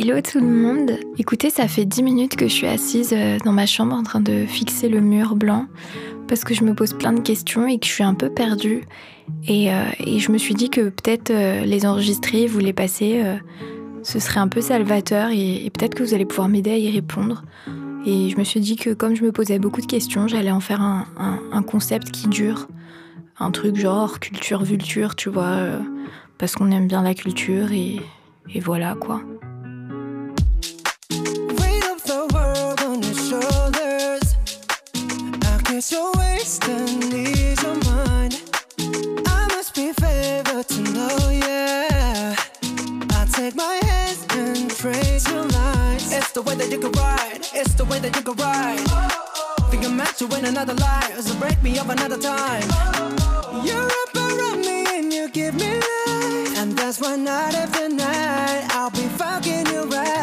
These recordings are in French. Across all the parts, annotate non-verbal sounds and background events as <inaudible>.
Hello tout le monde. Écoutez, ça fait 10 minutes que je suis assise euh, dans ma chambre en train de fixer le mur blanc parce que je me pose plein de questions et que je suis un peu perdue. Et, euh, je me suis dit que peut-être euh, les enregistrer, vous les passer, ce serait un peu salvateur et, peut-être que vous allez pouvoir m'aider à y répondre. Et je me suis dit que comme je me posais beaucoup de questions, j'allais en faire un, concept qui dure. Un truc genre culture vulture, tu vois, parce qu'on aime bien la culture et voilà quoi. Way that you can ride. Think I'm meant to win another life, so break me up another time. You're up around me and you give me life. And that's why night after night, I'll be fucking you right.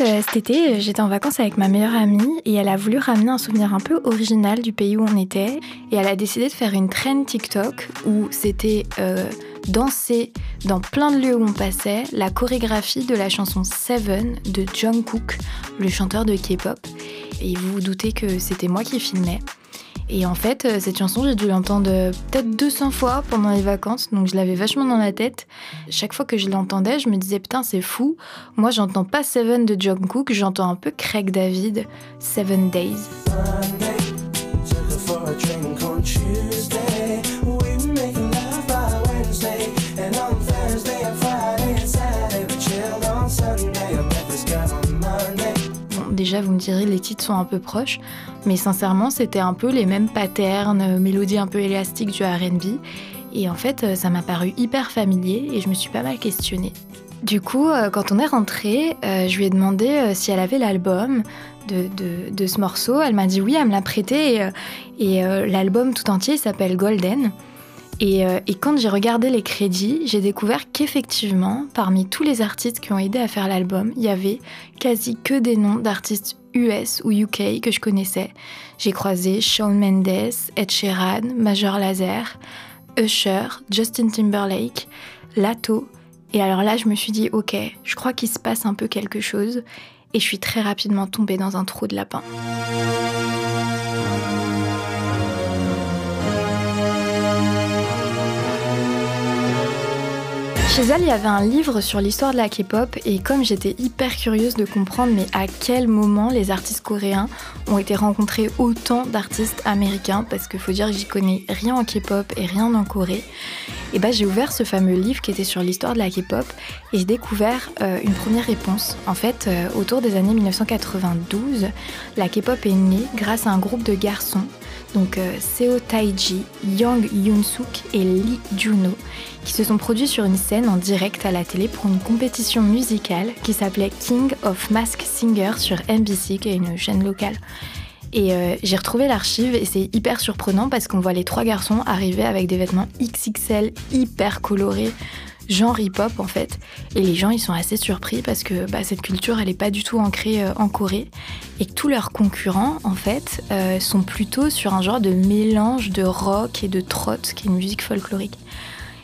Euh, cet été, j'étais en vacances avec ma meilleure amie et elle a voulu ramener un souvenir un peu original du pays où on était. Et elle a décidé de faire une trend TikTok où c'était euh, danser dans plein de lieux où on passait la chorégraphie de la chanson Seven de Jungkook, le chanteur de K-pop. Et vous vous doutez que c'était moi qui filmais. Et en fait, euh, cette chanson, j'ai dû l'entendre peut-être 200 fois pendant les vacances, donc je l'avais vachement dans la tête. Chaque fois que je l'entendais, je me disais putain, c'est fou. Moi, j'entends pas Seven de Jungkook, j'entends un peu Craig David, Seven Days. Déjà, vous me direz, les titres sont un peu proches, mais sincèrement, c'était un peu les mêmes patterns, euh, mélodies un peu élastiques du RB. Et en fait, euh, ça m'a paru hyper familier et je me suis pas mal questionnée. Du coup, euh, quand on est rentré, je lui ai demandé si elle avait l'album de, ce morceau. Elle m'a dit oui, elle me l'a prêté et l'album tout entier s'appelle Golden. Euh, et, quand j'ai regardé les crédits, j'ai découvert qu'effectivement, parmi tous les artistes qui ont aidé à faire l'album, il y avait quasi que des noms d'artistes US ou UK que je connaissais. J'ai croisé Shawn Mendes, Ed Sheeran, Major Lazer, Usher, Justin Timberlake, Lato. Et alors là, je me suis dit, ok, je crois qu'il se passe un peu quelque chose. Et je suis très rapidement tombée dans un trou de lapin. Chez elle, il y avait un livre sur l'histoire de la K-pop et comme j'étais hyper curieuse de comprendre mais à quel moment les artistes coréens ont été rencontrés autant d'artistes américains parce qu'il faut dire que j'y connais rien en K-pop et rien en Corée. Et bah j'ai ouvert ce fameux livre qui était sur l'histoire de la K-pop et j'ai découvert euh, une première réponse. En fait, euh, autour des années 1992, la K-pop est née grâce à un groupe de garçons donc euh, Seo Taiji, Yang Yoon-suk et Lee Juno, qui se sont produits sur une scène en direct à la télé pour une compétition musicale qui s'appelait King of Mask Singer sur MBC, qui est une chaîne locale. Et euh, j'ai retrouvé l'archive et c'est hyper surprenant parce qu'on voit les trois garçons arriver avec des vêtements XXL hyper colorés, genre hip-hop en fait. Et les gens ils sont assez surpris parce que bah, cette culture elle n'est pas du tout ancrée euh, en Corée et tous leurs concurrents en fait euh, sont plutôt sur un genre de mélange de rock et de trot qui est une musique folklorique.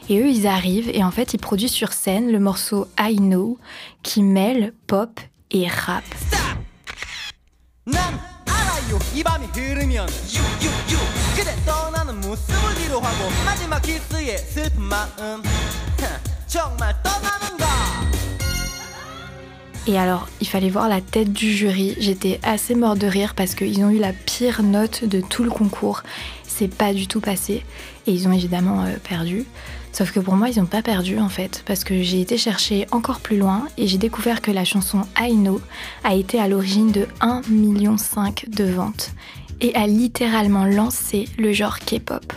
Et eux ils arrivent et en fait ils produisent sur scène le morceau I Know qui mêle pop et rap. Et alors, il fallait voir la tête du jury. J'étais assez mort de rire parce qu'ils ont eu la pire note de tout le concours. C'est pas du tout passé. Et ils ont évidemment euh, perdu. Sauf que pour moi, ils n'ont pas perdu en fait, parce que j'ai été chercher encore plus loin et j'ai découvert que la chanson I Know a été à l'origine de 1,5 million de ventes et a littéralement lancé le genre K-pop.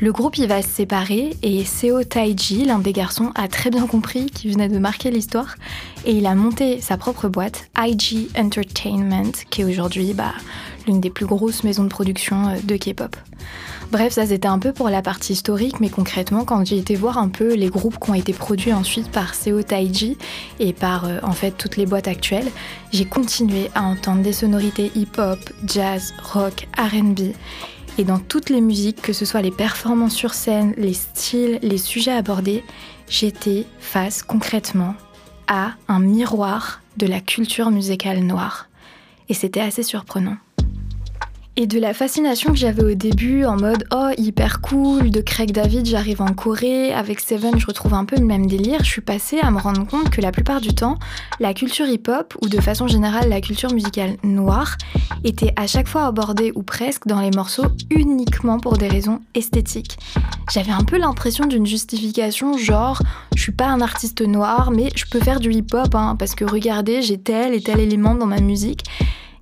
Le groupe y va se séparer et Seo Taiji, l'un des garçons, a très bien compris qu'il venait de marquer l'histoire et il a monté sa propre boîte, IG Entertainment, qui est aujourd'hui bah, l'une des plus grosses maisons de production euh, de K-pop. Bref, ça c'était un peu pour la partie historique, mais concrètement, quand j'ai été voir un peu les groupes qui ont été produits ensuite par Seo Taiji et par euh, en fait toutes les boîtes actuelles, j'ai continué à entendre des sonorités hip-hop, jazz, rock, RB et dans toutes les musiques, que ce soit les performances sur scène, les styles, les sujets abordés, j'étais face concrètement à un miroir de la culture musicale noire. Et c'était assez surprenant. Et de la fascination que j'avais au début en mode oh hyper cool, de Craig David j'arrive en Corée, avec Seven je retrouve un peu le même délire, je suis passée à me rendre compte que la plupart du temps, la culture hip-hop, ou de façon générale la culture musicale noire, était à chaque fois abordée ou presque dans les morceaux uniquement pour des raisons esthétiques. J'avais un peu l'impression d'une justification genre je suis pas un artiste noir mais je peux faire du hip-hop hein, parce que regardez j'ai tel et tel élément dans ma musique.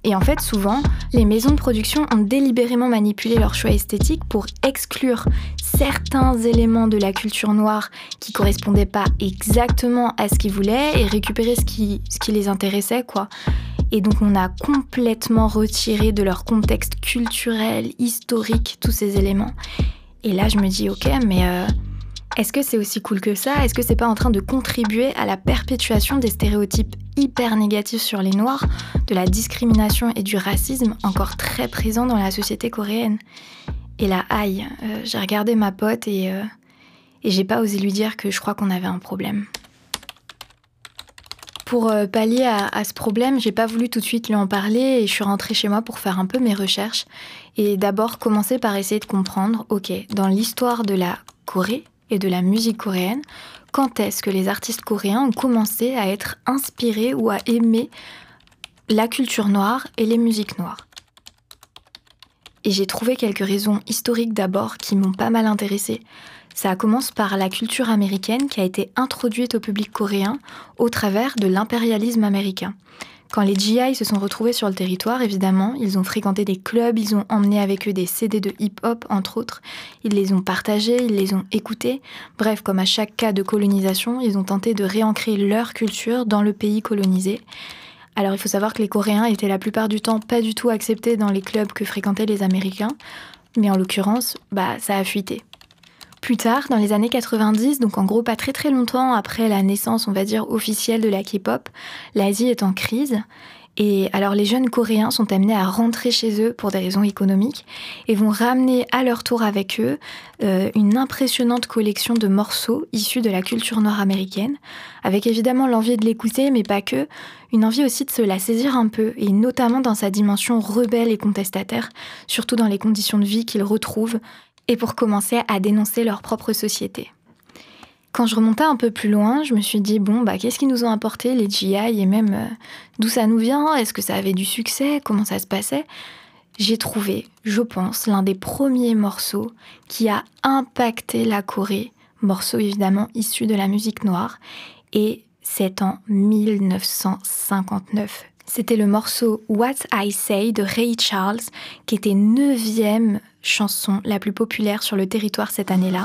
Et en fait, souvent, les maisons de production ont délibérément manipulé leur choix esthétique pour exclure certains éléments de la culture noire qui correspondaient pas exactement à ce qu'ils voulaient et récupérer ce qui, les intéressait, quoi. Et donc on a complètement retiré de leur contexte culturel, historique, tous ces éléments. Et là, je me dis, ok, mais euh, est-ce que c'est aussi cool que ça? Est-ce que c'est pas en train de contribuer à la perpétuation des stéréotypes hyper négatifs sur les Noirs, de la discrimination et du racisme encore très présents dans la société coréenne? Et là, aïe, euh, j'ai regardé ma pote et, euh, et j'ai pas osé lui dire que je crois qu'on avait un problème. Pour euh, pallier à, à, ce problème, j'ai pas voulu tout de suite lui en parler et je suis rentrée chez moi pour faire un peu mes recherches. Et d'abord commencer par essayer de comprendre, ok, dans l'histoire de la Corée, et de la musique coréenne, quand est-ce que les artistes coréens ont commencé à être inspirés ou à aimer la culture noire et les musiques noires? Et j'ai trouvé quelques raisons historiques d'abord qui m'ont pas mal intéressée. Ça commence par la culture américaine qui a été introduite au public coréen au travers de l'impérialisme américain. Quand les GI se sont retrouvés sur le territoire, évidemment, ils ont fréquenté des clubs, ils ont emmené avec eux des CD de hip-hop, entre autres. Ils les ont partagés, ils les ont écoutés. Bref, comme à chaque cas de colonisation, ils ont tenté de réancrer leur culture dans le pays colonisé. Alors il faut savoir que les Coréens étaient la plupart du temps pas du tout acceptés dans les clubs que fréquentaient les Américains, mais en l'occurrence, bah ça a fuité. Plus tard, dans les années 90, donc en gros pas très très longtemps après la naissance, on va dire, officielle de la K-pop, l'Asie est en crise. Et alors les jeunes coréens sont amenés à rentrer chez eux pour des raisons économiques et vont ramener à leur tour avec eux euh, une impressionnante collection de morceaux issus de la culture noire américaine, avec évidemment l'envie de l'écouter, mais pas que, une envie aussi de se la saisir un peu, et notamment dans sa dimension rebelle et contestataire, surtout dans les conditions de vie qu'ils retrouvent et pour commencer à dénoncer leur propre société. Quand je remontais un peu plus loin, je me suis dit, bon, bah, qu'est-ce qu'ils nous ont apporté les GI et même euh, d'où ça nous vient? Est-ce que ça avait du succès? Comment ça se passait? J'ai trouvé, je pense, l'un des premiers morceaux qui a impacté la Corée, morceau évidemment issu de la musique noire, et c'est en 1959. C'était le morceau What I Say de Ray Charles, qui était neuvième chanson la plus populaire sur le territoire cette année-là.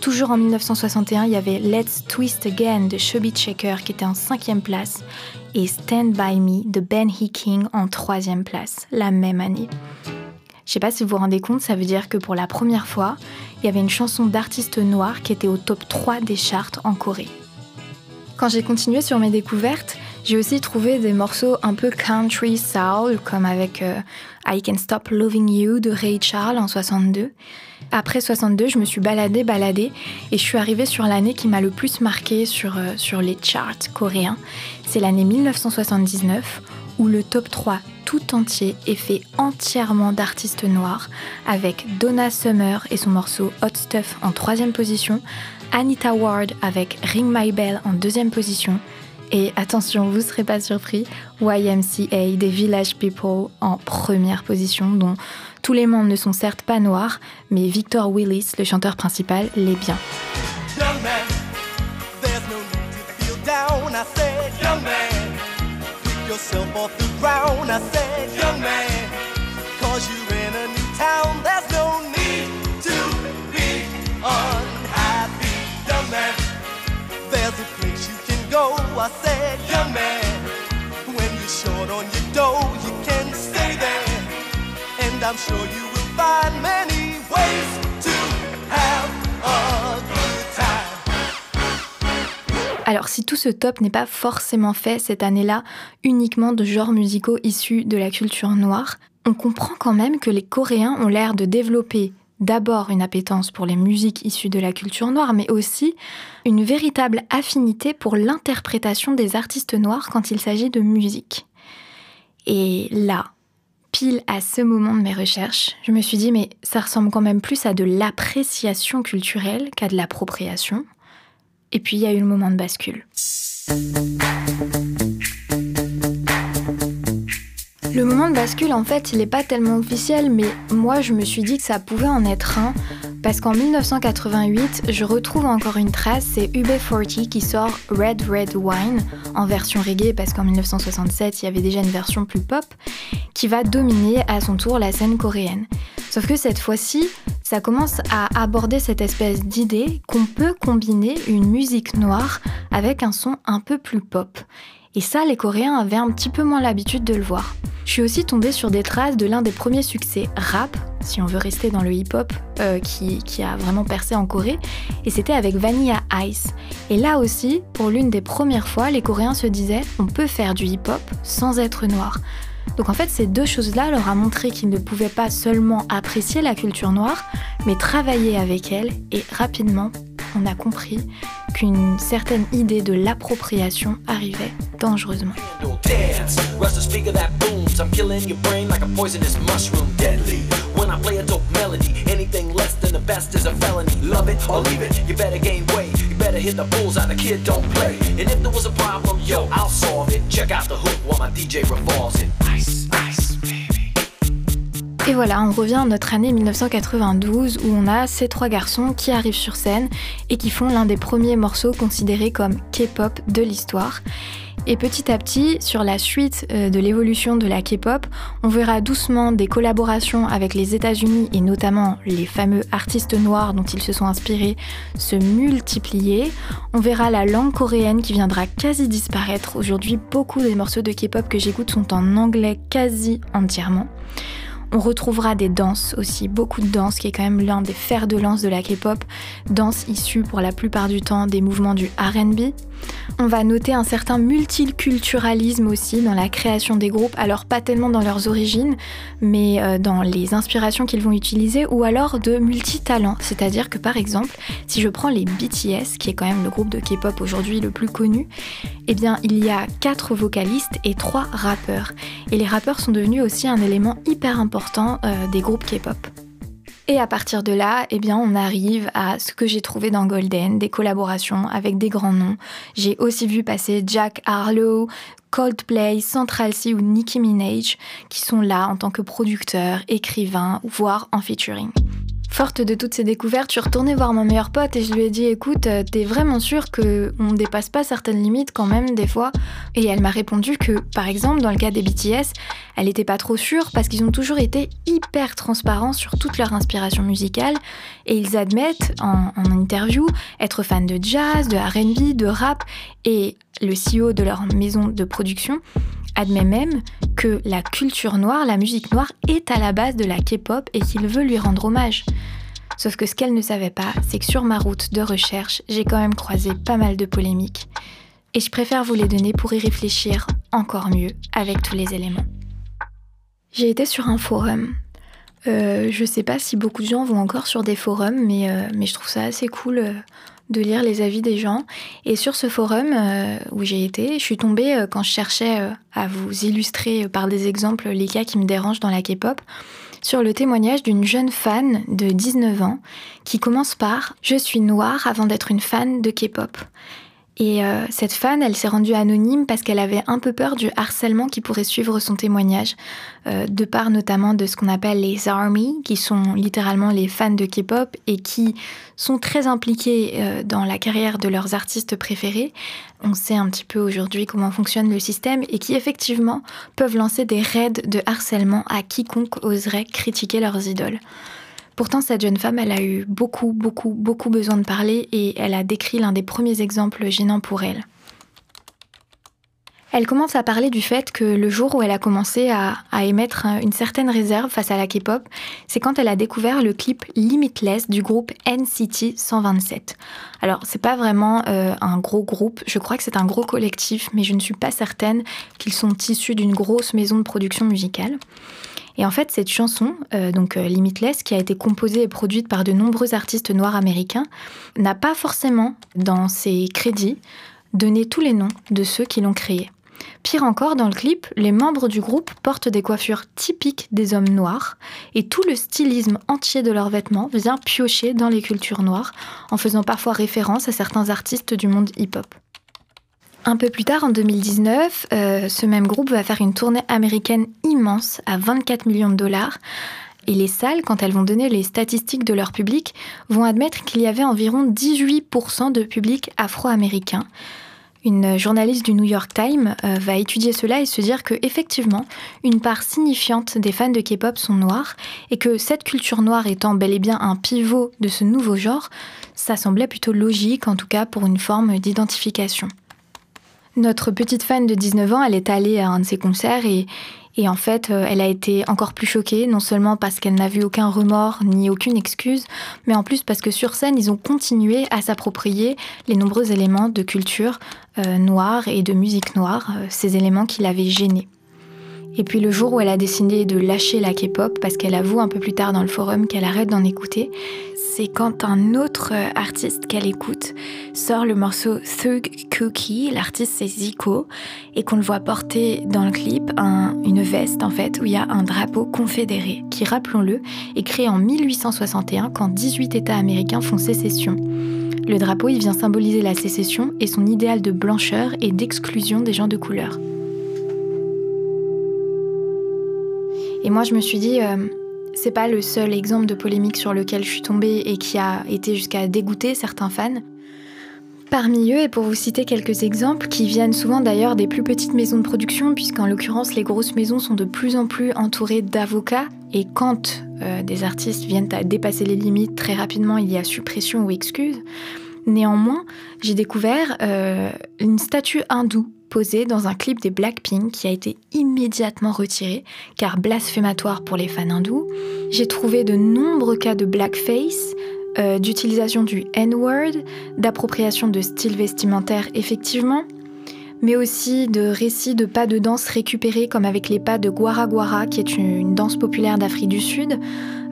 Toujours en 1961, il y avait Let's Twist Again de Chubby Checker qui était en cinquième place et Stand By Me de Ben King en troisième place, la même année. Je sais pas si vous vous rendez compte, ça veut dire que pour la première fois, il y avait une chanson d'artiste noir qui était au top 3 des charts en Corée. Quand j'ai continué sur mes découvertes, j'ai aussi trouvé des morceaux un peu country soul, comme avec euh, I Can Stop Loving You de Ray Charles en 62. Après 62, je me suis baladée, baladée, et je suis arrivée sur l'année qui m'a le plus marquée sur, euh, sur les charts coréens. C'est l'année 1979, où le top 3 tout entier est fait entièrement d'artistes noirs, avec Donna Summer et son morceau Hot Stuff en troisième position, Anita Ward avec Ring My Bell en deuxième position, et attention, vous ne serez pas surpris, YMCA des Village People en première position, dont tous les membres ne sont certes pas noirs, mais Victor Willis, le chanteur principal, l'est bien. Alors si tout ce top n'est pas forcément fait cette année-là uniquement de genres musicaux issus de la culture noire, on comprend quand même que les Coréens ont l'air de développer d'abord une appétence pour les musiques issues de la culture noire, mais aussi une véritable affinité pour l'interprétation des artistes noirs quand il s'agit de musique. Et là, pile à ce moment de mes recherches, je me suis dit, mais ça ressemble quand même plus à de l'appréciation culturelle qu'à de l'appropriation. Et puis il y a eu le moment de bascule. Le moment de bascule, en fait, il n'est pas tellement officiel, mais moi, je me suis dit que ça pouvait en être un, parce qu'en 1988, je retrouve encore une trace, c'est UB40 qui sort Red Red Wine, en version reggae, parce qu'en 1967, il y avait déjà une version plus pop, qui va dominer à son tour la scène coréenne. Sauf que cette fois-ci, ça commence à aborder cette espèce d'idée qu'on peut combiner une musique noire avec un son un peu plus pop. Et ça, les Coréens avaient un petit peu moins l'habitude de le voir. Je suis aussi tombée sur des traces de l'un des premiers succès rap, si on veut rester dans le hip-hop, euh, qui, qui, a vraiment percé en Corée, et c'était avec Vanilla Ice. Et là aussi, pour l'une des premières fois, les Coréens se disaient on peut faire du hip-hop sans être noir. Donc en fait, ces deux choses-là leur a montré qu'ils ne pouvaient pas seulement apprécier la culture noire, mais travailler avec elle et rapidement on a compris qu'une certaine idée de l'appropriation arrivait dangereusement. Et voilà, on revient à notre année 1992 où on a ces trois garçons qui arrivent sur scène et qui font l'un des premiers morceaux considérés comme K-pop de l'histoire. Et petit à petit, sur la suite euh, de l'évolution de la K-pop, on verra doucement des collaborations avec les États-Unis et notamment les fameux artistes noirs dont ils se sont inspirés se multiplier. On verra la langue coréenne qui viendra quasi disparaître. Aujourd'hui, beaucoup des morceaux de K-pop que j'écoute sont en anglais quasi entièrement. On retrouvera des danses aussi, beaucoup de danses, qui est quand même l'un des fers de lance de la K-pop, danse issue pour la plupart du temps des mouvements du RB. On va noter un certain multiculturalisme aussi dans la création des groupes, alors pas tellement dans leurs origines, mais euh, dans les inspirations qu'ils vont utiliser, ou alors de multitalents. C'est-à-dire que par exemple, si je prends les BTS, qui est quand même le groupe de K-pop aujourd'hui le plus connu, eh bien il y a quatre vocalistes et trois rappeurs. Et les rappeurs sont devenus aussi un élément hyper important euh, des groupes K-pop. Et à partir de là, eh bien, on arrive à ce que j'ai trouvé dans Golden, des collaborations avec des grands noms. J'ai aussi vu passer Jack Harlow, Coldplay, Central C ou Nicki Minaj, qui sont là en tant que producteurs, écrivains, voire en featuring. Forte de toutes ces découvertes, je suis retournée voir mon meilleur pote et je lui ai dit écoute, euh, t'es vraiment sûr que on dépasse pas certaines limites quand même des fois? Et elle m'a répondu que, par exemple, dans le cas des BTS, elle était pas trop sûre parce qu'ils ont toujours été hyper transparents sur toute leur inspiration musicale et ils admettent en, en interview être fans de jazz, de RB, de rap et le CEO de leur maison de production admet même que la culture noire, la musique noire, est à la base de la K-pop et qu'il veut lui rendre hommage. Sauf que ce qu'elle ne savait pas, c'est que sur ma route de recherche, j'ai quand même croisé pas mal de polémiques. Et je préfère vous les donner pour y réfléchir encore mieux avec tous les éléments. J'ai été sur un forum. Euh, je sais pas si beaucoup de gens vont encore sur des forums, mais, euh, je trouve ça assez cool. Euh, de lire les avis des gens. Et sur ce forum euh, où j'ai été, je suis tombée euh, quand je cherchais euh, à vous illustrer par des exemples les cas qui me dérangent dans la K-pop sur le témoignage d'une jeune fan de 19 ans qui commence par ⁇ Je suis noire avant d'être une fan de K-pop ⁇ et euh, cette fan, elle s'est rendue anonyme parce qu'elle avait un peu peur du harcèlement qui pourrait suivre son témoignage, euh, de part notamment de ce qu'on appelle les ARMY, qui sont littéralement les fans de K-pop et qui sont très impliqués euh, dans la carrière de leurs artistes préférés. On sait un petit peu aujourd'hui comment fonctionne le système et qui effectivement peuvent lancer des raids de harcèlement à quiconque oserait critiquer leurs idoles. Pourtant, cette jeune femme, elle a eu beaucoup, beaucoup, beaucoup besoin de parler et elle a décrit l'un des premiers exemples gênants pour elle. Elle commence à parler du fait que le jour où elle a commencé à, émettre une certaine réserve face à la K-pop, c'est quand elle a découvert le clip Limitless du groupe NCT 127. Alors, c'est pas vraiment euh, un gros groupe, je crois que c'est un gros collectif, mais je ne suis pas certaine qu'ils sont issus d'une grosse maison de production musicale. Et en fait, cette chanson, euh, donc euh, Limitless, qui a été composée et produite par de nombreux artistes noirs américains, n'a pas forcément, dans ses crédits, donné tous les noms de ceux qui l'ont créée. Pire encore, dans le clip, les membres du groupe portent des coiffures typiques des hommes noirs et tout le stylisme entier de leurs vêtements vient piocher dans les cultures noires en faisant parfois référence à certains artistes du monde hip-hop. Un peu plus tard, en 2019, euh, ce même groupe va faire une tournée américaine immense à 24 millions de dollars. Et les salles, quand elles vont donner les statistiques de leur public, vont admettre qu'il y avait environ 18% de public afro-américain. Une journaliste du New York Times euh, va étudier cela et se dire que effectivement, une part signifiante des fans de K-pop sont noirs et que cette culture noire étant bel et bien un pivot de ce nouveau genre, ça semblait plutôt logique en tout cas pour une forme d'identification. Notre petite fan de 19 ans, elle est allée à un de ses concerts et, en fait, euh, elle a été encore plus choquée, non seulement parce qu'elle n'a vu aucun remords ni aucune excuse, mais en plus parce que sur scène, ils ont continué à s'approprier les nombreux éléments de culture euh, noire et de musique noire, euh, ces éléments qui l'avaient gênée. Et puis le jour où elle a décidé de lâcher la K-pop, parce qu'elle avoue un peu plus tard dans le forum qu'elle arrête d'en écouter, c'est quand un autre artiste qu'elle écoute sort le morceau Thug Cookie, l'artiste c'est Zico, et qu'on le voit porter dans le clip une veste en fait où il y a un drapeau confédéré, qui rappelons-le est créé en 1861 quand 18 États américains font sécession. Le drapeau il vient symboliser la sécession et son idéal de blancheur et d'exclusion des gens de couleur. Et moi, je me suis dit, euh, c'est pas le seul exemple de polémique sur lequel je suis tombée et qui a été jusqu'à dégoûter certains fans. Parmi eux, et pour vous citer quelques exemples, qui viennent souvent d'ailleurs des plus petites maisons de production, puisqu'en l'occurrence les grosses maisons sont de plus en plus entourées d'avocats, et quand euh, des artistes viennent à dépasser les limites, très rapidement il y a suppression ou excuse. Néanmoins, j'ai découvert euh, une statue hindoue posée dans un clip des Blackpink qui a été immédiatement retiré car blasphématoire pour les fans hindous. J'ai trouvé de nombreux cas de blackface, euh, d'utilisation du N-word, d'appropriation de style vestimentaire effectivement, mais aussi de récits de pas de danse récupérés comme avec les pas de Guara Guara qui est une danse populaire d'Afrique du Sud,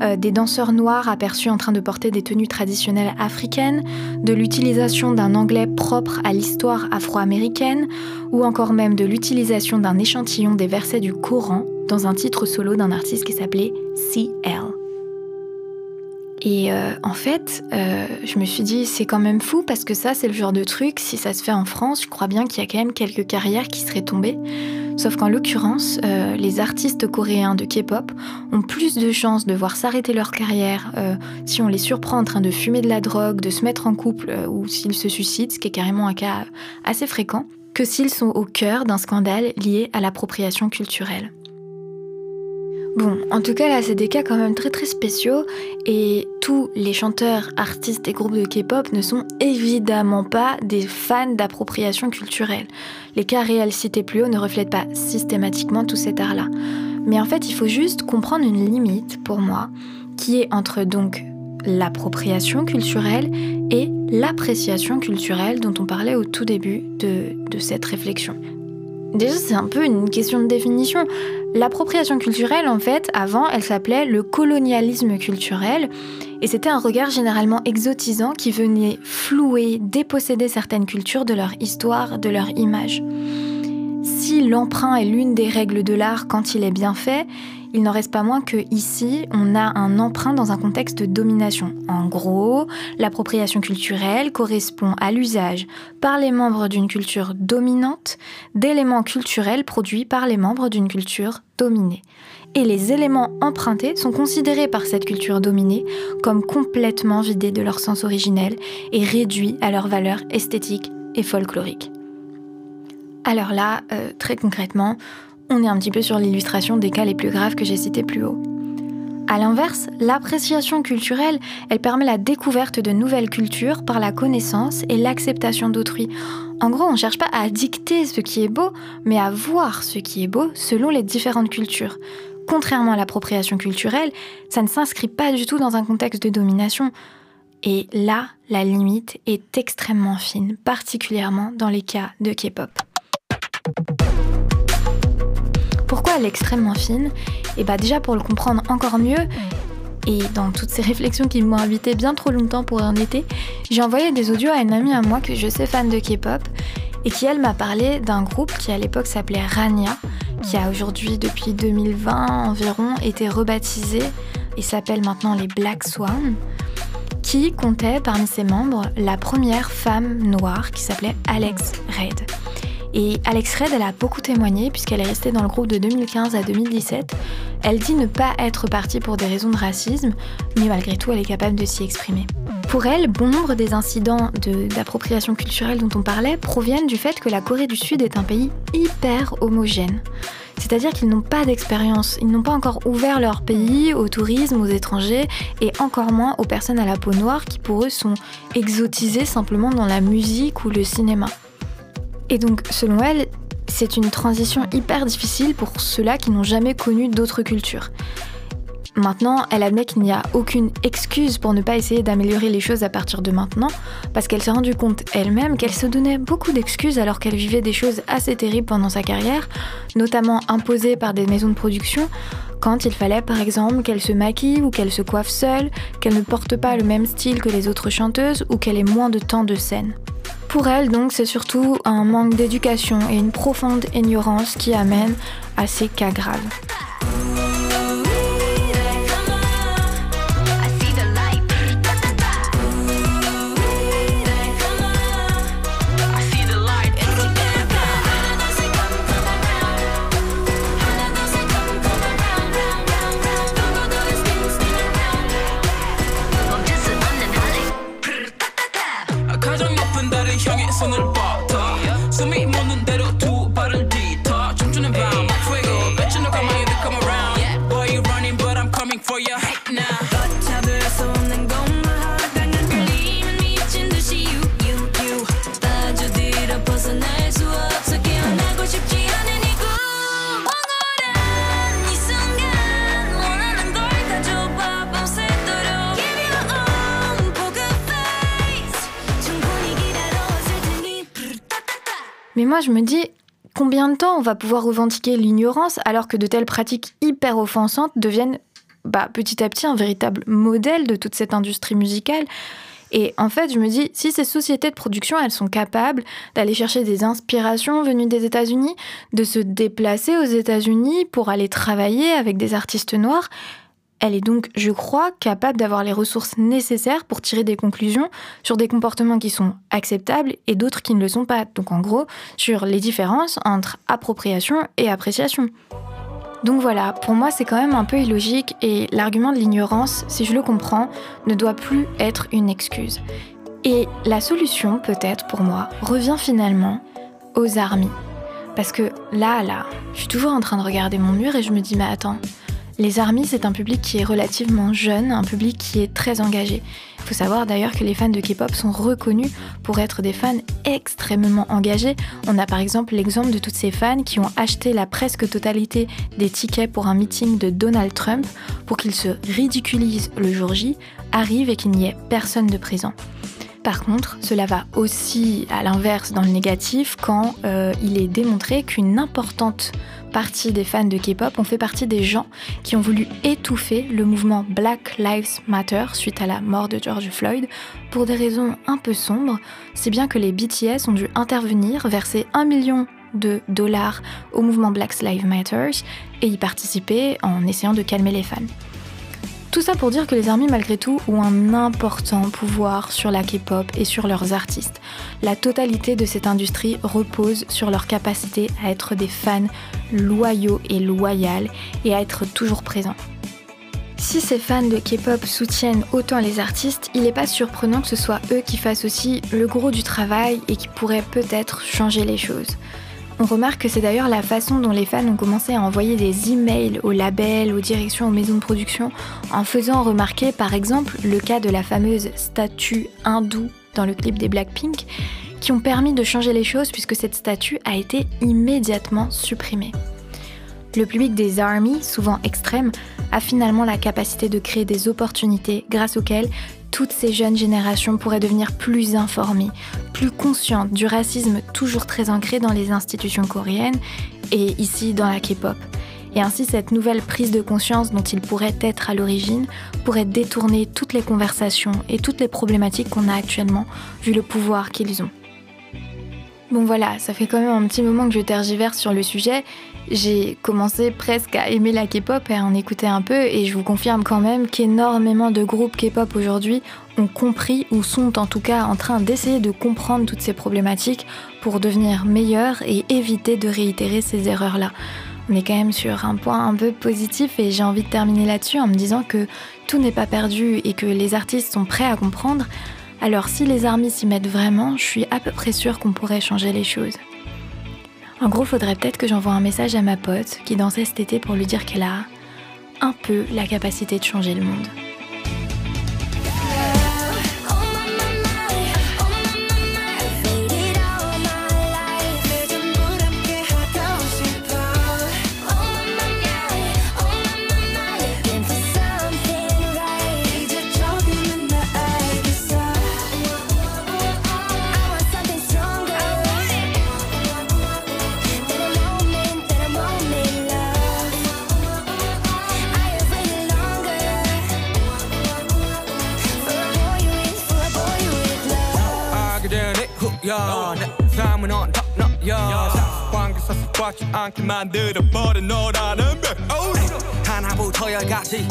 euh, des danseurs noirs aperçus en train de porter des tenues traditionnelles africaines, de l'utilisation d'un anglais propre à l'histoire afro-américaine, ou encore même de l'utilisation d'un échantillon des versets du Coran dans un titre solo d'un artiste qui s'appelait CL. Et euh, en fait, euh, je me suis dit, c'est quand même fou parce que ça, c'est le genre de truc, si ça se fait en France, je crois bien qu'il y a quand même quelques carrières qui seraient tombées. Sauf qu'en l'occurrence, euh, les artistes coréens de K-pop ont plus de chances de voir s'arrêter leur carrière si on les surprend en train de fumer de la drogue, de se mettre en couple ou s'ils se suicident, ce qui est carrément un cas assez fréquent, que s'ils sont au cœur d'un scandale lié à l'appropriation culturelle. Bon, en tout cas là, c'est des cas quand même très très spéciaux et tous les chanteurs, artistes et groupes de K-pop ne sont évidemment pas des fans d'appropriation culturelle. Les cas réels cités plus haut ne reflètent pas systématiquement tout cet art-là. Mais en fait, il faut juste comprendre une limite pour moi qui est entre donc l'appropriation culturelle et l'appréciation culturelle dont on parlait au tout début de, de cette réflexion. Déjà, c'est un peu une question de définition. L'appropriation culturelle, en fait, avant, elle s'appelait le colonialisme culturel. Et c'était un regard généralement exotisant qui venait flouer, déposséder certaines cultures de leur histoire, de leur image. Si l'emprunt est l'une des règles de l'art quand il est bien fait, il n'en reste pas moins que ici, on a un emprunt dans un contexte de domination. En gros, l'appropriation culturelle correspond à l'usage par les membres d'une culture dominante d'éléments culturels produits par les membres d'une culture dominée. Et les éléments empruntés sont considérés par cette culture dominée comme complètement vidés de leur sens originel et réduits à leur valeur esthétique et folklorique. Alors là, euh, très concrètement, on est un petit peu sur l'illustration des cas les plus graves que j'ai cités plus haut. A l'inverse, l'appréciation culturelle, elle permet la découverte de nouvelles cultures par la connaissance et l'acceptation d'autrui. En gros, on ne cherche pas à dicter ce qui est beau, mais à voir ce qui est beau selon les différentes cultures. Contrairement à l'appropriation culturelle, ça ne s'inscrit pas du tout dans un contexte de domination. Et là, la limite est extrêmement fine, particulièrement dans les cas de K-pop. Pourquoi elle est extrêmement fine Et bah déjà pour le comprendre encore mieux, et dans toutes ces <laughs> réflexions qui m'ont invité bien trop longtemps pour un été, j'ai envoyé des audios à une amie à moi que je sais fan de K-pop et qui elle m'a parlé d'un groupe qui à l'époque s'appelait Rania, qui a aujourd'hui depuis 2020 environ été rebaptisé et s'appelle maintenant les Black Swan, qui comptait parmi ses membres la première femme noire qui s'appelait Alex Reid. Et Alex Red, elle a beaucoup témoigné puisqu'elle est restée dans le groupe de 2015 à 2017. Elle dit ne pas être partie pour des raisons de racisme, mais malgré tout, elle est capable de s'y exprimer. Pour elle, bon nombre des incidents d'appropriation culturelle dont on parlait proviennent du fait que la Corée du Sud est un pays hyper homogène. C'est-à-dire qu'ils n'ont pas d'expérience, ils n'ont pas encore ouvert leur pays au tourisme, aux étrangers, et encore moins aux personnes à la peau noire qui pour eux sont exotisées simplement dans la musique ou le cinéma. Et donc, selon elle, c'est une transition hyper difficile pour ceux-là qui n'ont jamais connu d'autres cultures. Maintenant, elle admet qu'il n'y a aucune excuse pour ne pas essayer d'améliorer les choses à partir de maintenant, parce qu'elle s'est rendue compte elle-même qu'elle se donnait beaucoup d'excuses alors qu'elle vivait des choses assez terribles pendant sa carrière, notamment imposées par des maisons de production, quand il fallait par exemple qu'elle se maquille ou qu'elle se coiffe seule, qu'elle ne porte pas le même style que les autres chanteuses ou qu'elle ait moins de temps de scène. Pour elle, donc, c'est surtout un manque d'éducation et une profonde ignorance qui amène à ces cas graves. Moi, je me dis, combien de temps on va pouvoir revendiquer l'ignorance alors que de telles pratiques hyper offensantes deviennent bah, petit à petit un véritable modèle de toute cette industrie musicale? Et en fait, je me dis, si ces sociétés de production, elles sont capables d'aller chercher des inspirations venues des États-Unis, de se déplacer aux États-Unis pour aller travailler avec des artistes noirs, Elle est donc, je crois, capable d'avoir les ressources nécessaires pour tirer des conclusions sur des comportements qui sont acceptables et d'autres qui ne le sont pas. Donc en gros, sur les différences entre appropriation et appréciation. Donc voilà, pour moi c'est quand même un peu illogique et l'argument de l'ignorance, si je le comprends, ne doit plus être une excuse. Et la solution, peut-être pour moi, revient finalement aux armies. Parce que là, là, je suis toujours en train de regarder mon mur et je me dis, mais attends, les armies, c'est un public qui est relativement jeune, un public qui est très engagé. Il faut savoir d'ailleurs que les fans de K-pop sont reconnus pour être des fans extrêmement engagés. On a par exemple l'exemple de toutes ces fans qui ont acheté la presque totalité des tickets pour un meeting de Donald Trump pour qu'il se ridiculise le jour J, arrive et qu'il n'y ait personne de présent. Par contre, cela va aussi à l'inverse dans le négatif quand euh, il est démontré qu'une importante partie des fans de K-pop ont fait partie des gens qui ont voulu étouffer le mouvement Black Lives Matter suite à la mort de George Floyd pour des raisons un peu sombres, si bien que les BTS ont dû intervenir, verser un million de dollars au mouvement Black Lives Matter et y participer en essayant de calmer les fans. Tout ça pour dire que les armées, malgré tout, ont un important pouvoir sur la K-pop et sur leurs artistes. La totalité de cette industrie repose sur leur capacité à être des fans loyaux et loyaux et à être toujours présents. Si ces fans de K-pop soutiennent autant les artistes, il n'est pas surprenant que ce soit eux qui fassent aussi le gros du travail et qui pourraient peut-être changer les choses. On remarque que c'est d'ailleurs la façon dont les fans ont commencé à envoyer des emails aux labels, aux directions, aux maisons de production, en faisant remarquer par exemple le cas de la fameuse statue hindoue dans le clip des Blackpink, qui ont permis de changer les choses puisque cette statue a été immédiatement supprimée. Le public des armies, souvent extrême, a finalement la capacité de créer des opportunités grâce auxquelles toutes ces jeunes générations pourraient devenir plus informées, plus conscientes du racisme toujours très ancré dans les institutions coréennes et ici dans la K-pop. Et ainsi, cette nouvelle prise de conscience dont ils pourraient être à l'origine pourrait détourner toutes les conversations et toutes les problématiques qu'on a actuellement, vu le pouvoir qu'ils ont. Bon voilà, ça fait quand même un petit moment que je tergiverse sur le sujet. J'ai commencé presque à aimer la K-pop et à en écouter un peu et je vous confirme quand même qu'énormément de groupes K-pop aujourd'hui ont compris ou sont en tout cas en train d'essayer de comprendre toutes ces problématiques pour devenir meilleurs et éviter de réitérer ces erreurs-là. On est quand même sur un point un peu positif et j'ai envie de terminer là-dessus en me disant que tout n'est pas perdu et que les artistes sont prêts à comprendre. Alors si les armées s'y mettent vraiment, je suis à peu près sûre qu'on pourrait changer les choses. En gros, faudrait peut-être que j'envoie un message à ma pote qui dansait cet été pour lui dire qu'elle a un peu la capacité de changer le monde. 지 않게 만들어버린 너라는 백 하나부터 열까지.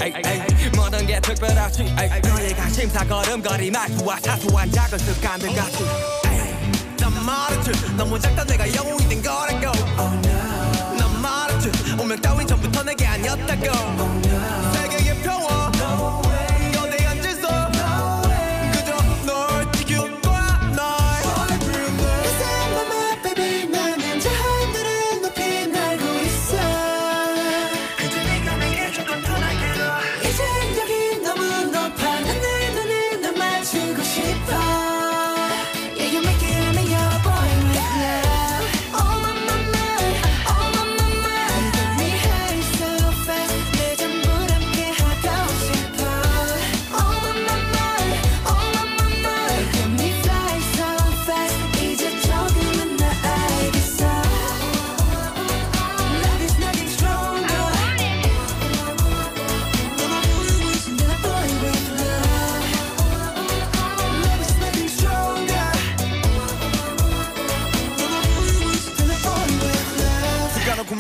모든 게 특별하지. 너의 관심사 걸음걸이 말투와 사소한 작은 습관들 같이 난 말했지 너무 작다 내가 영웅이 된 거라고